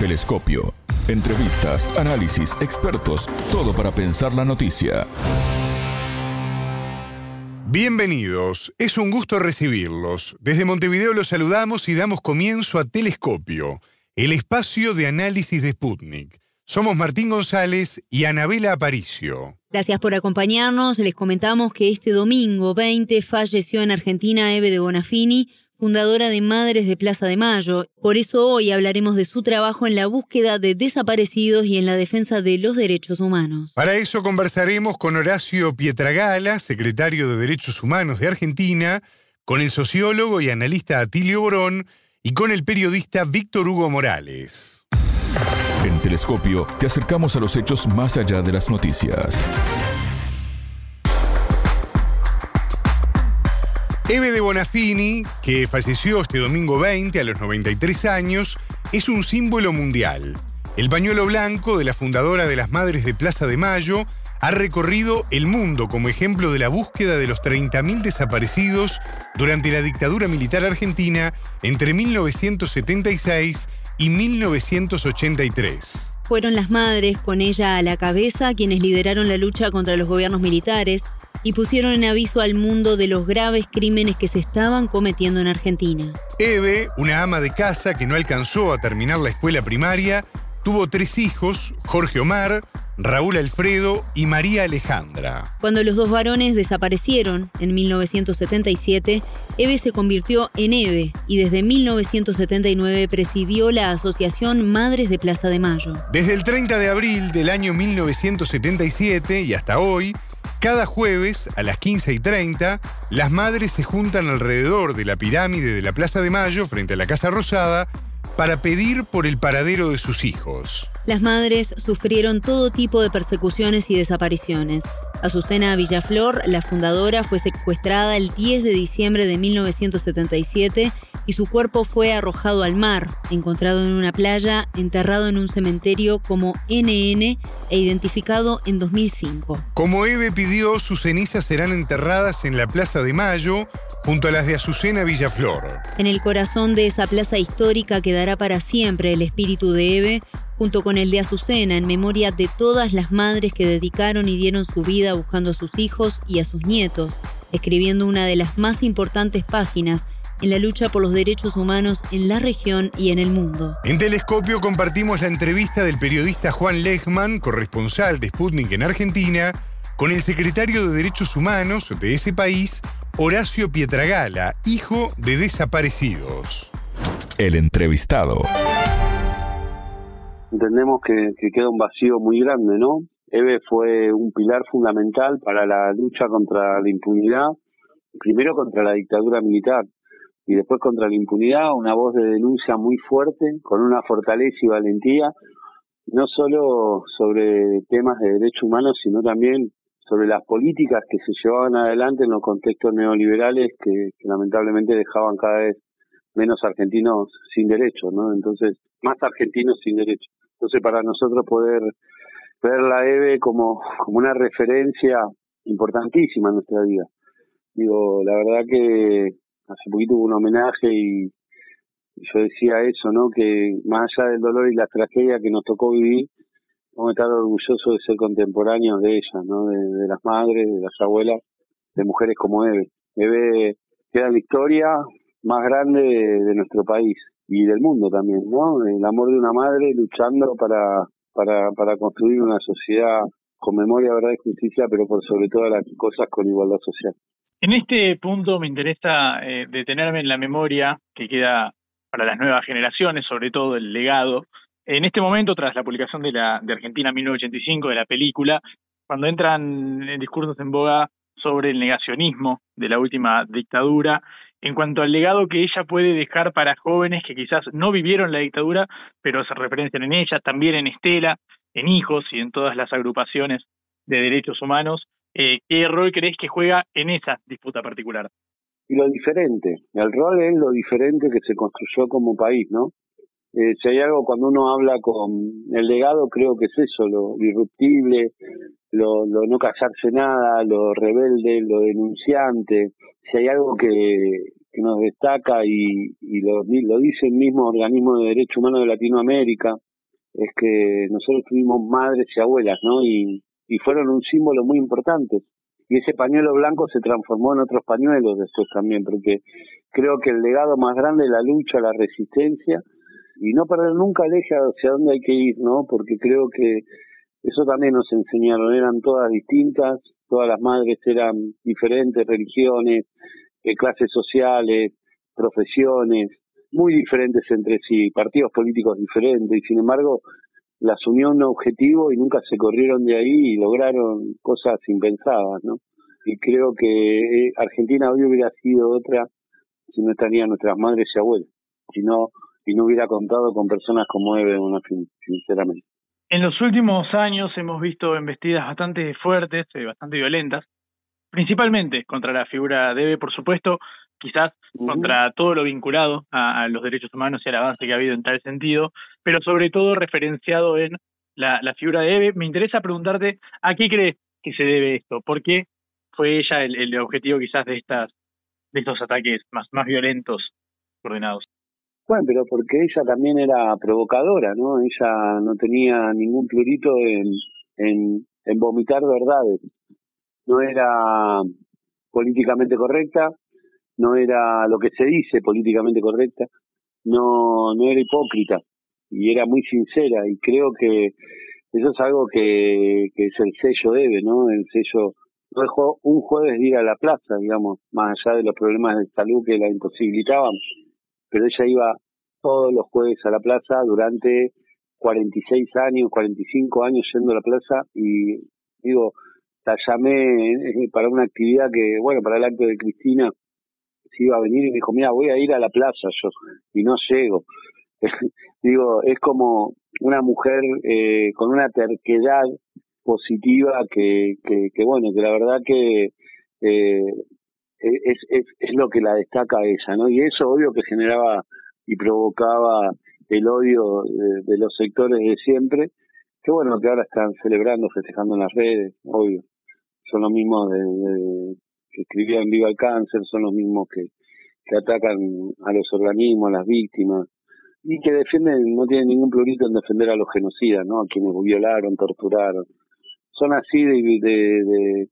Telescopio. Entrevistas, análisis, expertos, todo para pensar la noticia. Bienvenidos, es un gusto recibirlos. Desde Montevideo los saludamos y damos comienzo a Telescopio, el espacio de análisis de Sputnik. Somos Martín González y Anabela Aparicio. Gracias por acompañarnos. Les comentamos que este domingo 20 falleció en Argentina Eve de Bonafini, fundadora de Madres de Plaza de Mayo. Por eso hoy hablaremos de su trabajo en la búsqueda de desaparecidos y en la defensa de los derechos humanos. Para eso conversaremos con Horacio Pietragala, secretario de Derechos Humanos de Argentina, con el sociólogo y analista Atilio Borón y con el periodista Víctor Hugo Morales. En Telescopio te acercamos a los hechos más allá de las noticias. Eve de Bonafini, que falleció este domingo 20 a los 93 años, es un símbolo mundial. El pañuelo blanco de la fundadora de las Madres de Plaza de Mayo ha recorrido el mundo como ejemplo de la búsqueda de los 30.000 desaparecidos durante la dictadura militar argentina entre 1976 y 1983. Fueron las madres, con ella a la cabeza, quienes lideraron la lucha contra los gobiernos militares, y pusieron en aviso al mundo de los graves crímenes que se estaban cometiendo en Argentina. Eve, una ama de casa que no alcanzó a terminar la escuela primaria, tuvo tres hijos, Jorge Omar, Raúl Alfredo y María Alejandra. Cuando los dos varones desaparecieron en 1977, Eve se convirtió en Eve y desde 1979 presidió la Asociación Madres de Plaza de Mayo. Desde el 30 de abril del año 1977 y hasta hoy, cada jueves a las 15 y 30, las madres se juntan alrededor de la pirámide de la Plaza de Mayo frente a la Casa Rosada para pedir por el paradero de sus hijos. Las madres sufrieron todo tipo de persecuciones y desapariciones. Azucena Villaflor, la fundadora, fue secuestrada el 10 de diciembre de 1977 y su cuerpo fue arrojado al mar, encontrado en una playa, enterrado en un cementerio como NN e identificado en 2005. Como Eve pidió, sus cenizas serán enterradas en la Plaza de Mayo, junto a las de Azucena Villaflor. En el corazón de esa plaza histórica quedará para siempre el espíritu de Eve, junto con el de Azucena, en memoria de todas las madres que dedicaron y dieron su vida buscando a sus hijos y a sus nietos, escribiendo una de las más importantes páginas en la lucha por los derechos humanos en la región y en el mundo. En Telescopio compartimos la entrevista del periodista Juan Lechman, corresponsal de Sputnik en Argentina, con el secretario de Derechos Humanos de ese país, Horacio Pietragala, hijo de desaparecidos. El entrevistado. Entendemos que, que queda un vacío muy grande, ¿no? Eve fue un pilar fundamental para la lucha contra la impunidad, primero contra la dictadura militar y después contra la impunidad, una voz de denuncia muy fuerte, con una fortaleza y valentía, no solo sobre temas de derechos humanos, sino también sobre las políticas que se llevaban adelante en los contextos neoliberales que, lamentablemente dejaban cada vez menos argentinos sin derechos, ¿no? Entonces, más argentinos sin derechos. Entonces, para nosotros poder ver la EVE como, como una referencia importantísima en nuestra vida. Digo, la verdad que hace poquito hubo un homenaje y yo decía eso, ¿no? Que más allá del dolor y la tragedia que nos tocó vivir, vamos a estar orgullosos de ser contemporáneos de ella, ¿no? De, las madres, de las abuelas, de mujeres como Eve. Eve queda la historia más grande de, nuestro país y del mundo también, ¿no? El amor de una madre luchando para, para, para construir una sociedad con memoria, verdad y justicia, pero por sobre todas las cosas con igualdad social. En este punto me interesa eh, detenerme en la memoria que queda para las nuevas generaciones, sobre todo el legado. En este momento, tras la publicación de, la, de Argentina 1985, de la película, cuando entran en discursos en boga sobre el negacionismo de la última dictadura, en cuanto al legado que ella puede dejar para jóvenes que quizás no vivieron la dictadura, pero se referencian en ella, también en Estela, en Hijos y en todas las agrupaciones de derechos humanos. Eh, ¿Qué rol crees que juega en esa disputa particular? Y lo diferente, el rol es lo diferente que se construyó como país, ¿no? Eh, si hay algo cuando uno habla con el legado, creo que es eso, lo irruptible, lo, lo no casarse nada, lo rebelde, lo denunciante. Si hay algo que, nos destaca y, y lo, lo dice el mismo organismo de derechos humanos de Latinoamérica, es que nosotros tuvimos madres y abuelas, ¿no? Y, y fueron un símbolo muy importante. Y ese pañuelo blanco se transformó en otros pañuelos después también, porque creo que el legado más grande es la lucha, la resistencia, y no perder nunca el eje hacia dónde hay que ir, ¿no? Porque creo que eso también nos enseñaron, eran todas distintas, todas las madres eran diferentes religiones, eh, clases sociales, profesiones, muy diferentes entre sí, partidos políticos diferentes, y sin embargo las unió un objetivo y nunca se corrieron de ahí y lograron cosas impensadas, ¿no? Y creo que eh, Argentina hoy hubiera sido otra si no estarían nuestras madres y abuelas, si no, y no hubiera contado con personas como Eve sinceramente. En los últimos años hemos visto embestidas bastante fuertes, eh, bastante violentas, principalmente contra la figura de Eve, por supuesto, quizás contra todo lo vinculado a, los derechos humanos y al avance que ha habido en tal sentido, pero sobre todo referenciado en la, figura de Eve. Me interesa preguntarte, ¿a qué crees que se debe esto? ¿Por qué fue ella el, objetivo quizás de estas de estos ataques más, más violentos coordenados? Bueno, pero porque ella también era provocadora, ¿no? Ella no tenía ningún plurito en, en, en vomitar verdades. No era políticamente correcta, no era lo que se dice políticamente correcta, no, no era hipócrita y era muy sincera y creo que eso es algo que, es el sello debe, ¿no? El sello dejó un jueves de ir a la plaza, digamos, más allá de los problemas de salud que la imposibilitaban, pero ella iba todos los jueves a la plaza durante 46 años, 45 años yendo a la plaza y digo, la llamé para una actividad que, bueno, para el acto de Cristina, si iba a venir y me dijo, mira, voy a ir a la plaza yo, y no llego. Digo, es como una mujer eh, con una terquedad positiva que, que, bueno, que la verdad que eh, es, es, es lo que la destaca a ella, ¿no? Y eso obvio que generaba y provocaba el odio de, los sectores de siempre, que bueno, que ahora están celebrando, festejando en las redes, obvio. Son los mismos de, que escribían Viva el Cáncer son los mismos que, que atacan a los organismos, a las víctimas, y que defienden, no tienen ningún plurito en defender a los genocidas, ¿no? A quienes violaron, torturaron. Son así de, de,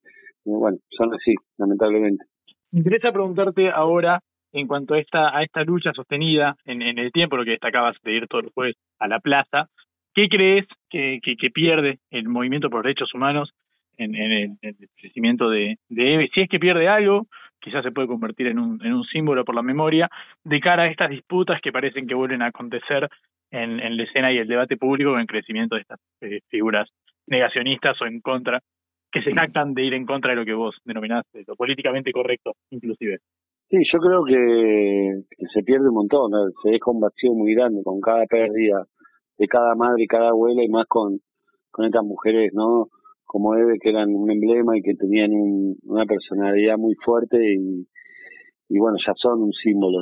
bueno, son así, lamentablemente. Me interesa preguntarte ahora, en cuanto a esta, a esta lucha sostenida en, en el tiempo, lo que destacabas de ir todos los jueves a la plaza, ¿qué crees que, que, pierde el movimiento por derechos humanos en, en, el, crecimiento de, de EVE. Si es que pierde algo, quizás se puede convertir en un, en un símbolo por la memoria de cara a estas disputas que parecen que vuelven a acontecer en, en la escena y el debate público en el crecimiento de estas eh, figuras negacionistas o en contra, que se jactan de ir en contra de lo que vos denominaste, lo políticamente correcto, inclusive. Sí, yo creo que, se pierde un montón, se deja un vacío muy grande con cada pérdida de cada madre y cada abuela y más con, con estas mujeres, ¿no? Como Eve, que eran un emblema y que tenían una personalidad muy fuerte y, bueno, ya son un símbolo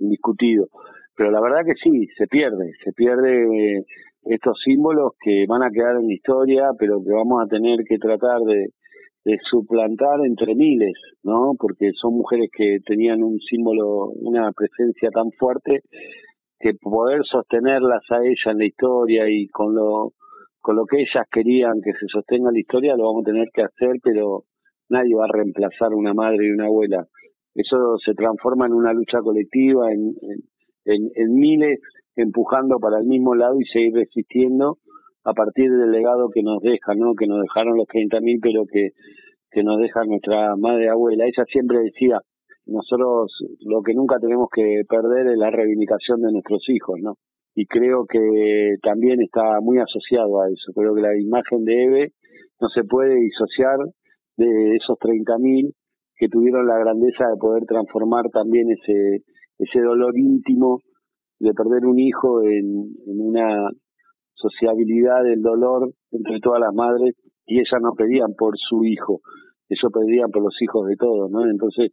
indiscutido. Pero la verdad que sí, se pierde, se pierde estos símbolos que van a quedar en historia, pero que vamos a tener que tratar de, suplantar entre miles, ¿no? Porque son mujeres que tenían un símbolo, una presencia tan fuerte que poder sostenerlas a ella en la historia y con lo con lo que ellas querían que se sostenga la historia, lo vamos a tener que hacer, pero nadie va a reemplazar una madre y una abuela. Eso se transforma en una lucha colectiva, en, en, miles empujando para el mismo lado y seguir resistiendo a partir del legado que nos deja, ¿no? Que nos dejaron los 30.000, pero que, que nos deja nuestra madre y abuela. Ella siempre decía, nosotros lo que nunca tenemos que perder es la reivindicación de nuestros hijos, ¿no? Y creo que también está muy asociado a eso. Creo que la imagen de Eve no se puede disociar de esos 30.000 que tuvieron la grandeza de poder transformar también ese, ese dolor íntimo de perder un hijo en, en una sociabilidad del dolor entre todas las madres y ellas no pedían por su hijo, eso pedían por los hijos de todos, ¿no? Entonces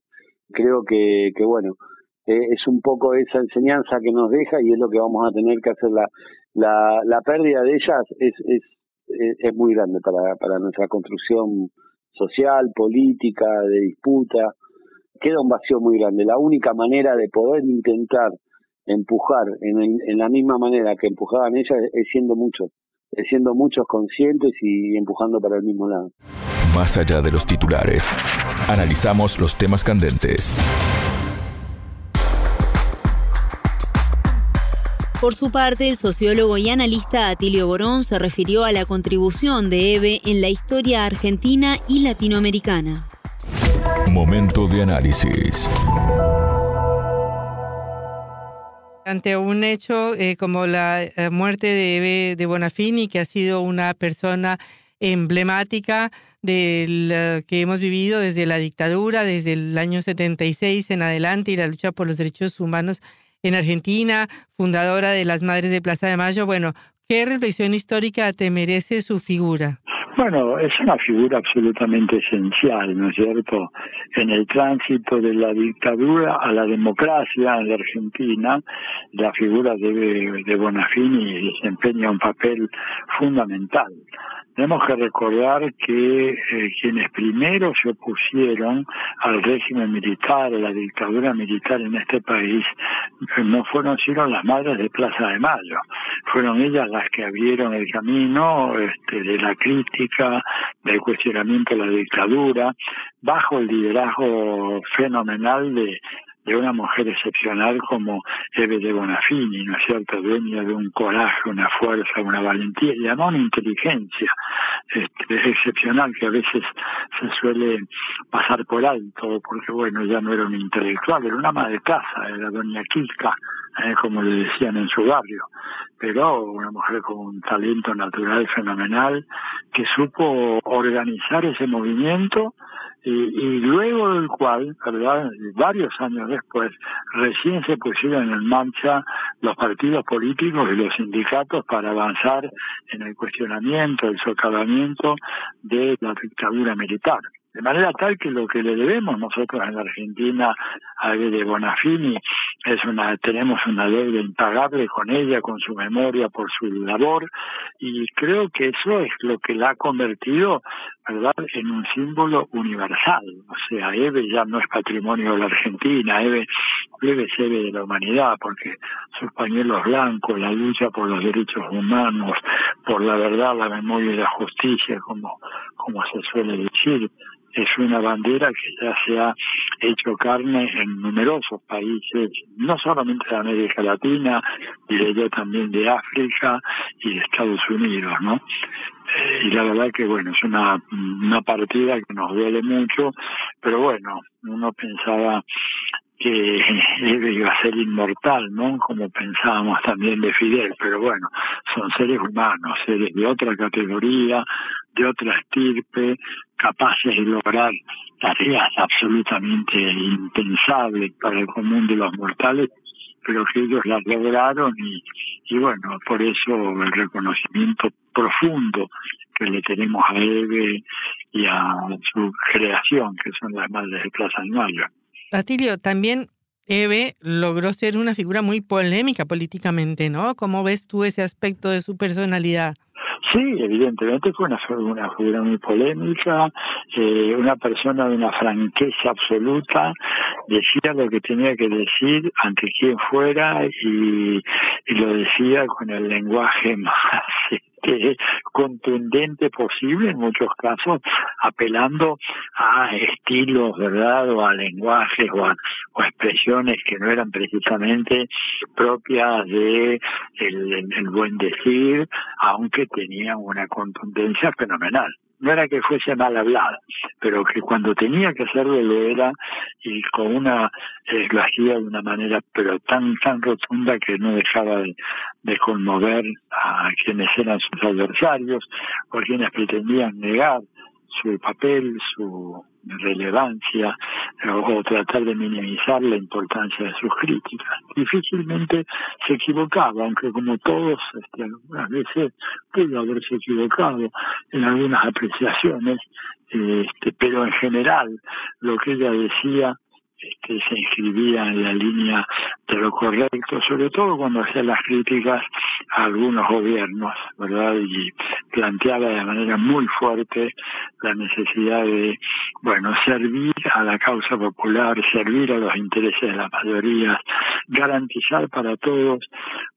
creo que, que bueno, eh, es un poco esa enseñanza que nos deja y es lo que vamos a tener que hacer. La, la, pérdida de ellas es, es, es muy grande para, para nuestra construcción social, política, de disputa. Queda un vacío muy grande. La única manera de poder intentar empujar en, en la misma manera que empujaban ellas es siendo muchos, es siendo muchos conscientes y empujando para el mismo lado. Más allá de los titulares, analizamos los temas candentes. Por su parte, el sociólogo y analista Atilio Borón se refirió a la contribución de EVE en la historia argentina y latinoamericana. Momento de análisis. Ante un hecho eh, como la eh, muerte de Eve de Bonafini, que ha sido una persona emblemática del que hemos vivido desde la dictadura, desde el año 76 en adelante y la lucha por los derechos humanos en Argentina, fundadora de las Madres de Plaza de Mayo. Bueno, ¿qué reflexión histórica te merece su figura? Bueno, es una figura absolutamente esencial, ¿no es cierto? En el tránsito de la dictadura a la democracia en Argentina, la figura de, de Bonafini desempeña un papel fundamental. Tenemos que recordar que eh, quienes primero se opusieron al régimen militar, a la dictadura militar en este país, no fueron sino las madres de Plaza de Mayo. Fueron ellas las que abrieron el camino este, de la crítica, del cuestionamiento de la dictadura, bajo el liderazgo fenomenal de de una mujer excepcional como Eve de Bonafini, ¿no es cierto?, dueña de un coraje, una fuerza, una valentía y además una inteligencia este, excepcional que a veces se suele pasar por alto, porque bueno, ya no era una intelectual, era una ama de casa, era doña Kika, eh, como le decían en su barrio, pero una mujer con un talento natural fenomenal que supo organizar ese movimiento y, y, luego del cual, ¿verdad? varios años después, recién se pusieron en marcha los partidos políticos y los sindicatos para avanzar en el cuestionamiento, el socavamiento de la dictadura militar. De manera tal que lo que le debemos nosotros en la Argentina a de Bonafini es una, tenemos una deuda impagable con ella, con su memoria, por su labor, y creo que eso es lo que la ha convertido, ¿verdad?, en un símbolo universal. O sea, Eve ya no es patrimonio de la Argentina, Eve, Eve es Eve de la humanidad, porque sus pañuelos blancos, la lucha por los derechos humanos, por la verdad, la memoria y la justicia, como, como se suele decir, es una bandera que ya se ha hecho carne en numerosos países, no solamente de América Latina, diría también de África y de Estados Unidos, ¿no? Eh, y la verdad que, bueno, es una, una partida que nos duele mucho, pero bueno, uno pensaba que iba a ser inmortal, ¿no? Como pensábamos también de Fidel, pero bueno, son seres humanos, seres de otra categoría, de otra estirpe, capaces de lograr tareas absolutamente impensables para el común de los mortales, pero que ellos las lograron y, bueno, por eso el reconocimiento profundo que le tenemos a Eve y a su creación, que son las madres de Plaza Mayo. Atilio, también Eve logró ser una figura muy polémica políticamente, ¿no? ¿Cómo ves tú ese aspecto de su personalidad? Sí, evidentemente fue una, figura muy polémica, eh, una persona de una franqueza absoluta, decía lo que tenía que decir ante quien fuera y, y lo decía con el lenguaje más este, contundente posible en muchos casos, apelando a estilos, ¿verdad? O a lenguajes o a, expresiones que no eran precisamente propias de el buen decir, aunque tenían una contundencia fenomenal no era que fuese mal hablada, pero que cuando tenía que hacerlo lo era y con una eh, lo hacía de una manera pero tan tan rotunda que no dejaba de, de, conmover a quienes eran sus adversarios o a quienes pretendían negar su papel, su relevancia o, tratar de minimizar la importancia de sus críticas. Difícilmente se equivocaba, aunque como todos, este, algunas veces pudo haberse equivocado en algunas apreciaciones, este, pero en general lo que ella decía que se inscribía en la línea de lo correcto, sobre todo cuando hacía las críticas a algunos gobiernos, ¿verdad? Y planteaba de manera muy fuerte la necesidad de, bueno, servir a la causa popular, servir a los intereses de las mayorías, garantizar para todos,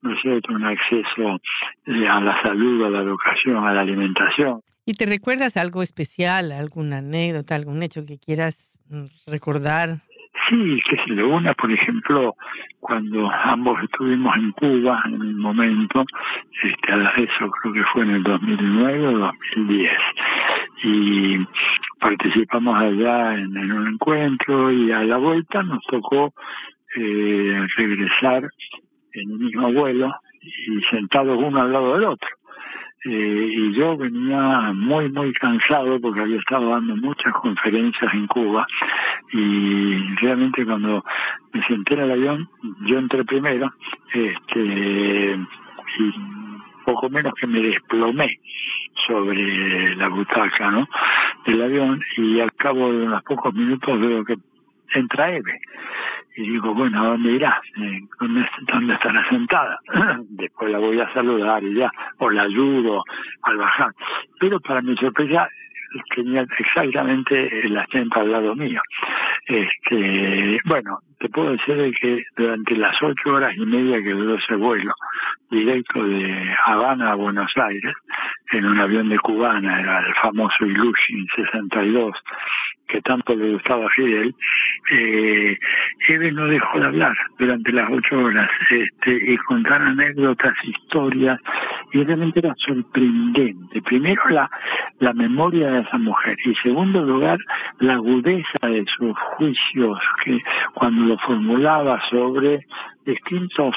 ¿no es un acceso eh, a la salud, a la educación, a la alimentación. ¿Y te recuerdas algo especial, alguna anécdota, algún hecho que quieras mm, recordar? Sí, que se le una, por ejemplo, cuando ambos estuvimos en Cuba en un momento, este, eso creo que fue en el 2009 o 2010, y participamos allá en, un encuentro y a la vuelta nos tocó eh, regresar en el mismo vuelo y sentados uno al lado del otro. Eh, y yo venía muy, muy cansado porque había estado dando muchas conferencias en Cuba y realmente cuando me senté en el avión, yo entré primero, este, y poco menos que me desplomé sobre la butaca ¿no? del avión y al cabo de unos pocos minutos veo que entra Eve y digo, bueno, ¿a dónde irás? Eh, ¿Dónde, estará sentada? Después la voy a saludar y ya, o la ayudo al bajar. Pero para mi sorpresa, tenía exactamente el asiento al lado mío. Este, bueno, te puedo decir que durante las ocho horas y media que duró ese vuelo, directo de Habana a Buenos Aires, en un avión de cubana, era el famoso Ilushin 62, que tanto le gustaba a Fidel, eh, Eve no dejó de hablar durante las ocho horas este, y contar anécdotas, historias, y realmente era sorprendente. Primero, la, la memoria de esa mujer, y segundo lugar, la agudeza de sus juicios, que cuando lo formulaba sobre distintos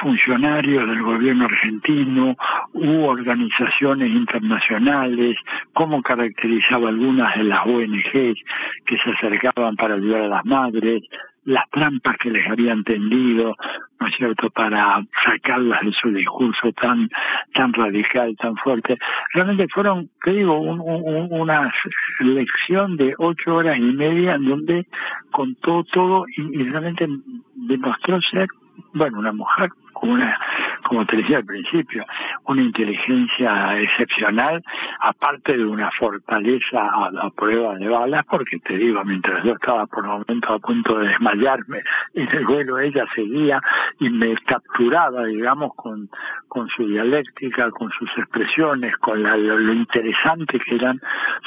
funcionarios del gobierno argentino u organizaciones internacionales, cómo caracterizaba algunas de las ONG que se acercaban para ayudar a las madres, las trampas que les habían tendido, ¿no es cierto?, para sacarlas de su discurso tan, tan radical, tan fuerte. Realmente fueron, te digo, una lección de ocho horas y media en donde contó todo y realmente demostró ser, bueno, una mujer una, como te decía al principio, una inteligencia excepcional, aparte de una fortaleza a, prueba de balas, porque te digo, mientras yo estaba por momentos a punto de desmayarme en el vuelo, ella seguía y me capturaba, digamos, con, con su dialéctica, con sus expresiones, con lo, interesante que eran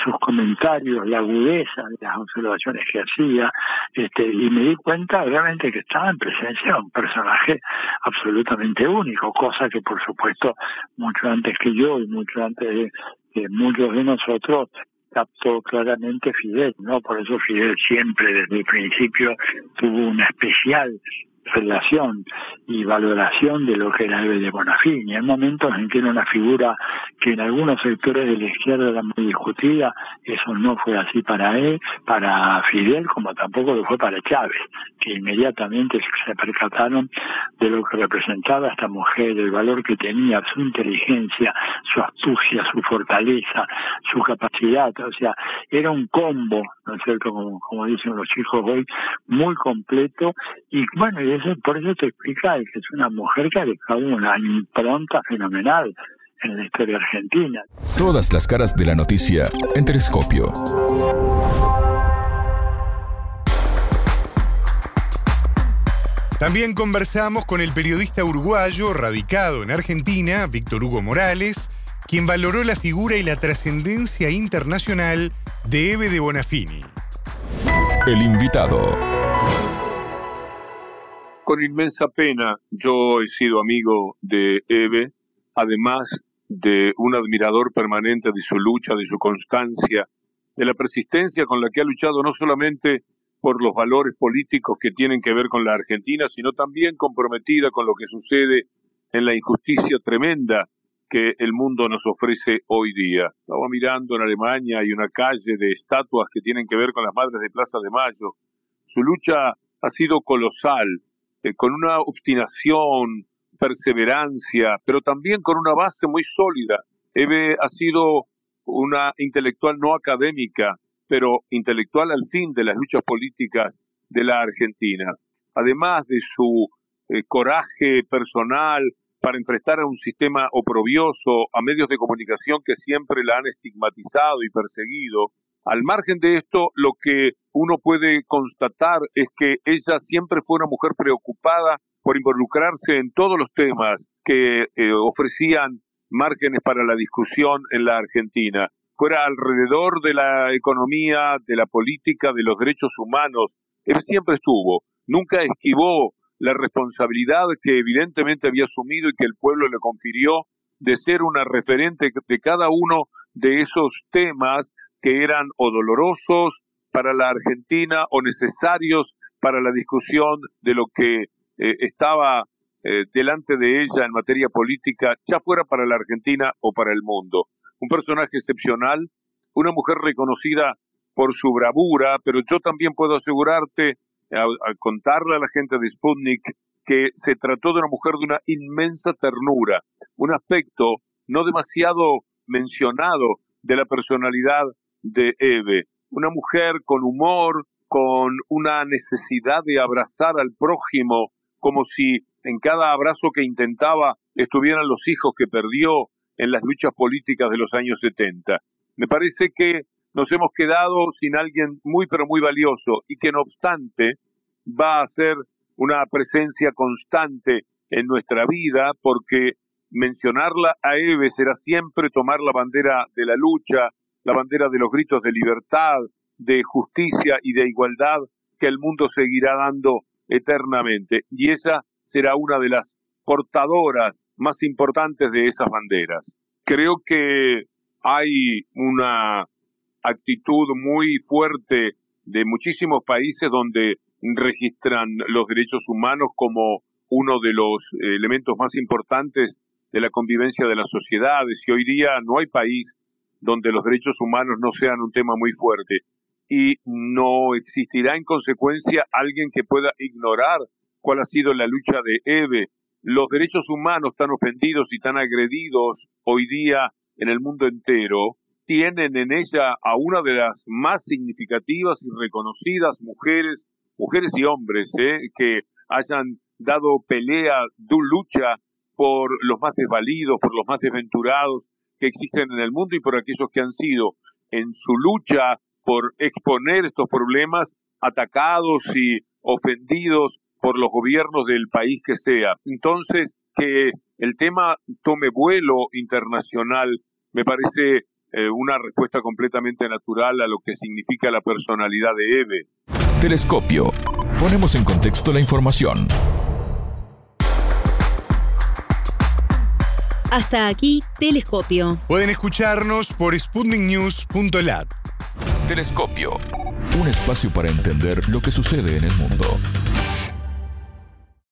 sus comentarios, la agudeza de las observaciones que hacía, este, y me di cuenta realmente que estaba en presencia de un personaje absolutamente único, cosa que por supuesto mucho antes que yo y mucho antes de, de muchos de nosotros captó claramente Fidel, ¿no? Por eso Fidel siempre desde el principio tuvo una especial relación y valoración de lo que era Eve de Bonafini. En momentos en que era una figura que en algunos sectores de la izquierda era muy discutida, eso no fue así para él, para Fidel, como tampoco lo fue para Chávez, que inmediatamente se percataron de lo que representaba esta mujer, el valor que tenía, su inteligencia, su astucia, su fortaleza, su capacidad, o sea, era un combo, ¿no es cierto?, como, como dicen los chicos hoy, muy completo, y bueno, y por eso te explica que es una mujer que ha dejado una impronta fenomenal en la historia argentina. Todas las caras de la noticia en Telescopio. También conversamos con el periodista uruguayo radicado en Argentina, Víctor Hugo Morales, quien valoró la figura y la trascendencia internacional de Eve de Bonafini. El invitado con inmensa pena yo he sido amigo de Eve, además de un admirador permanente de su lucha, de su constancia, de la persistencia con la que ha luchado no solamente por los valores políticos que tienen que ver con la Argentina, sino también comprometida con lo que sucede en la injusticia tremenda que el mundo nos ofrece hoy día. Estaba mirando en Alemania, hay una calle de estatuas que tienen que ver con las Madres de Plaza de Mayo. Su lucha ha sido colosal, eh, con una obstinación, perseverancia, pero también con una base muy sólida. Eve ha sido una intelectual no académica, pero intelectual al fin de las luchas políticas de la Argentina. Además de su eh, coraje personal para enfrentar a un sistema oprobioso, a medios de comunicación que siempre la han estigmatizado y perseguido. Al margen de esto, lo que uno puede constatar es que ella siempre fue una mujer preocupada por involucrarse en todos los temas que eh, ofrecían márgenes para la discusión en la Argentina. Fuera alrededor de la economía, de la política, de los derechos humanos, él siempre estuvo, nunca esquivó la responsabilidad que evidentemente había asumido y que el pueblo le confirió de ser una referente de cada uno de esos temas que eran o dolorosos para la Argentina o necesarios para la discusión de lo que eh, estaba eh, delante de ella en materia política, ya fuera para la Argentina o para el mundo. Un personaje excepcional, una mujer reconocida por su bravura, pero yo también puedo asegurarte al contarle a la gente de Sputnik que se trató de una mujer de una inmensa ternura, un aspecto no demasiado mencionado de la personalidad de Eve, una mujer con humor, con una necesidad de abrazar al prójimo, como si en cada abrazo que intentaba estuvieran los hijos que perdió en las luchas políticas de los años 70. Me parece que nos hemos quedado sin alguien muy pero muy valioso y que no obstante va a ser una presencia constante en nuestra vida porque mencionarla a Eve será siempre tomar la bandera de la lucha, la bandera de los gritos de libertad, de justicia y de igualdad que el mundo seguirá dando eternamente. Y esa será una de las portadoras más importantes de esas banderas. Creo que hay una actitud muy fuerte de muchísimos países donde registran los derechos humanos como uno de los elementos más importantes de la convivencia de las sociedades y hoy día no hay país donde los derechos humanos no sean un tema muy fuerte y no existirá en consecuencia alguien que pueda ignorar cuál ha sido la lucha de Eve. Los derechos humanos tan ofendidos y tan agredidos hoy día en el mundo entero tienen en ella a una de las más significativas y reconocidas mujeres, mujeres y hombres, ¿eh? que hayan dado pelea, lucha por los más desvalidos, por los más desventurados que existen en el mundo y por aquellos que han sido en su lucha por exponer estos problemas atacados y ofendidos por los gobiernos del país que sea. Entonces, que el tema tome vuelo internacional me parece eh, una respuesta completamente natural a lo que significa la personalidad de Eve. Telescopio. Ponemos en contexto la información. Hasta aquí, Telescopio. Pueden escucharnos por sputniknews.lat. Telescopio. Un espacio para entender lo que sucede en el mundo.